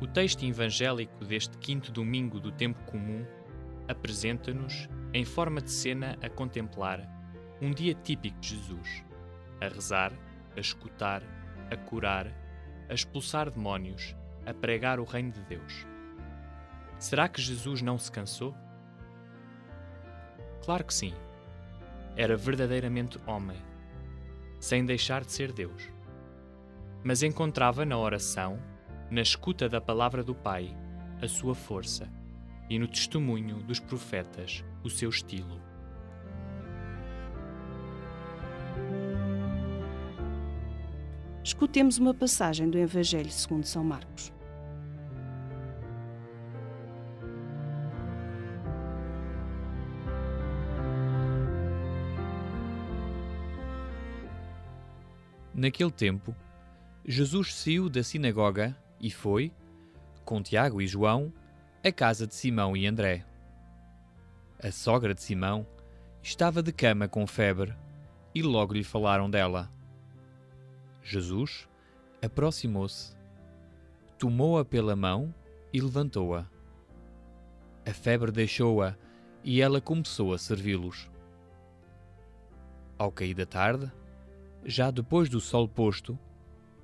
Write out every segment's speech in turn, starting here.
O texto evangélico deste quinto domingo do tempo comum apresenta-nos, em forma de cena a contemplar, um dia típico de Jesus, a rezar, a escutar, a curar, a expulsar demónios, a pregar o reino de Deus. Será que Jesus não se cansou? Claro que sim. Era verdadeiramente homem, sem deixar de ser Deus. Mas encontrava na oração na escuta da palavra do Pai, a sua força, e no testemunho dos profetas, o seu estilo. Escutemos uma passagem do Evangelho segundo São Marcos. Naquele tempo, Jesus saiu da sinagoga e foi, com Tiago e João, à casa de Simão e André. A sogra de Simão estava de cama com febre e logo lhe falaram dela. Jesus aproximou-se, tomou-a pela mão e levantou-a. A febre deixou-a e ela começou a servi-los. Ao cair da tarde, já depois do sol posto,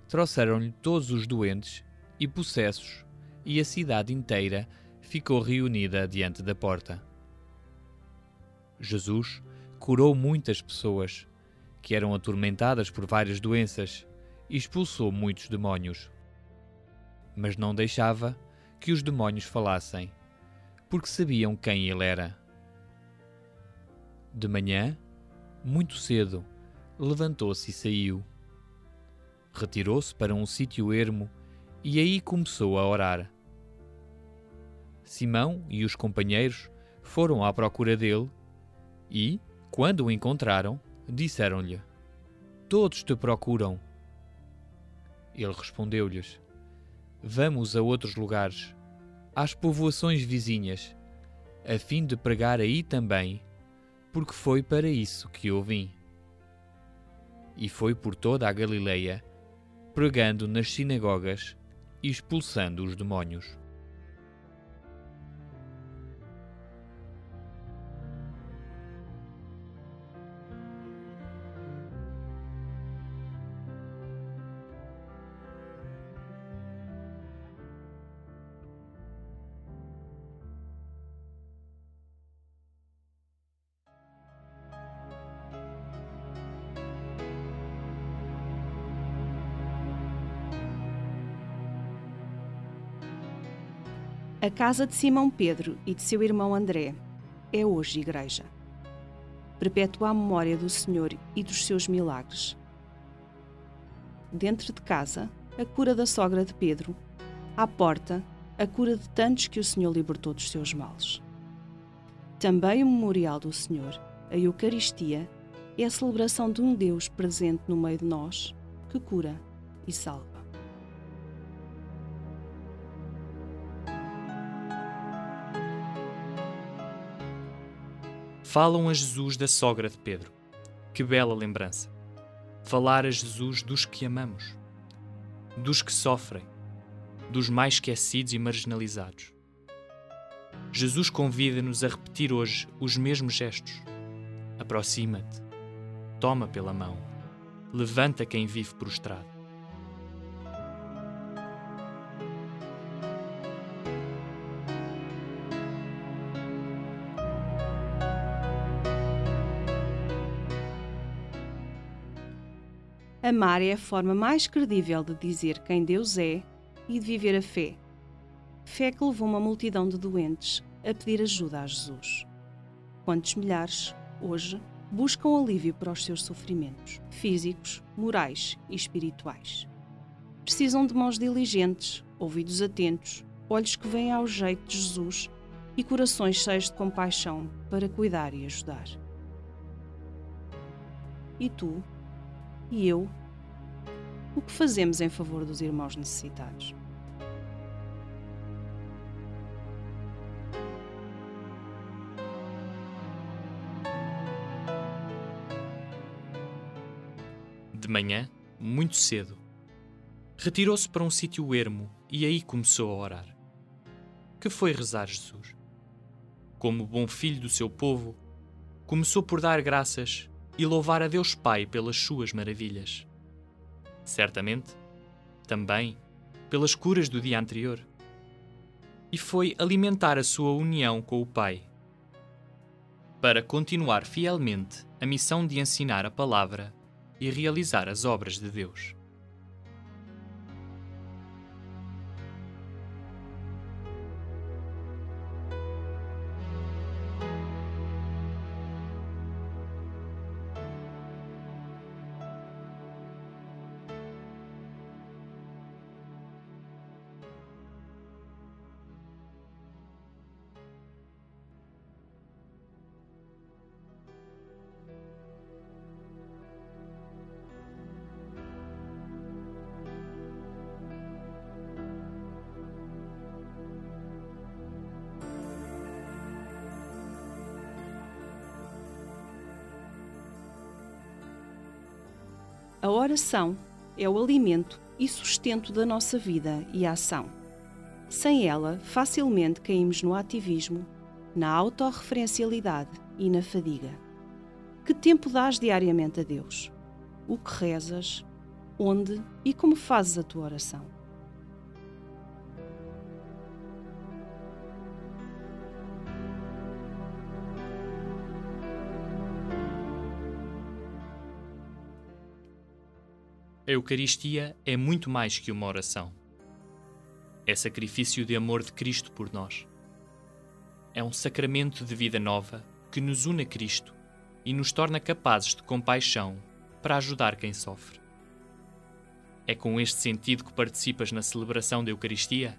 trouxeram-lhe todos os doentes e possessos, e a cidade inteira ficou reunida diante da porta. Jesus curou muitas pessoas que eram atormentadas por várias doenças e expulsou muitos demónios. Mas não deixava que os demónios falassem, porque sabiam quem ele era. De manhã, muito cedo, levantou-se e saiu. Retirou-se para um sítio ermo e aí começou a orar. Simão e os companheiros foram à procura dele e, quando o encontraram, disseram-lhe: Todos te procuram. Ele respondeu-lhes: Vamos a outros lugares, às povoações vizinhas, a fim de pregar aí também, porque foi para isso que eu vim. E foi por toda a Galileia, pregando nas sinagogas e expulsando os demónios. A casa de Simão Pedro e de seu irmão André é hoje igreja. Perpetua a memória do Senhor e dos seus milagres. Dentro de casa, a cura da sogra de Pedro. À porta, a cura de tantos que o Senhor libertou dos seus males. Também o memorial do Senhor, a Eucaristia, é a celebração de um Deus presente no meio de nós, que cura e salva. Falam a Jesus da sogra de Pedro. Que bela lembrança! Falar a Jesus dos que amamos, dos que sofrem, dos mais esquecidos e marginalizados. Jesus convida-nos a repetir hoje os mesmos gestos. Aproxima-te, toma pela mão, levanta quem vive prostrado. Amar é a forma mais credível de dizer quem Deus é e de viver a fé. Fé que levou uma multidão de doentes a pedir ajuda a Jesus. Quantos milhares, hoje, buscam alívio para os seus sofrimentos, físicos, morais e espirituais. Precisam de mãos diligentes, ouvidos atentos, olhos que veem ao jeito de Jesus e corações cheios de compaixão para cuidar e ajudar. E tu? E eu? O que fazemos em favor dos irmãos necessitados? De manhã, muito cedo, retirou-se para um sítio ermo e aí começou a orar. Que foi rezar Jesus? Como bom filho do seu povo, começou por dar graças e louvar a Deus Pai pelas suas maravilhas. Certamente, também pelas curas do dia anterior. E foi alimentar a sua união com o Pai. Para continuar fielmente a missão de ensinar a palavra e realizar as obras de Deus. A oração é o alimento e sustento da nossa vida e ação. Sem ela, facilmente caímos no ativismo, na autorreferencialidade e na fadiga. Que tempo dás diariamente a Deus? O que rezas? Onde e como fazes a tua oração? A Eucaristia é muito mais que uma oração. É sacrifício de amor de Cristo por nós. É um sacramento de vida nova que nos une a Cristo e nos torna capazes de compaixão para ajudar quem sofre. É com este sentido que participas na celebração da Eucaristia?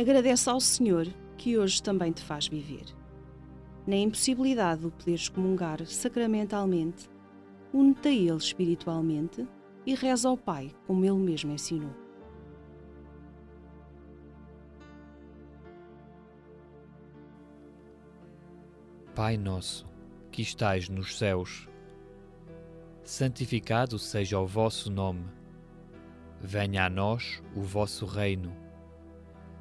Agradece ao Senhor que hoje também te faz viver. Na impossibilidade de poderes comungar sacramentalmente, une-te a Ele espiritualmente e reza ao Pai como Ele mesmo ensinou. Pai nosso, que estais nos céus, santificado seja o vosso nome. Venha a nós o vosso reino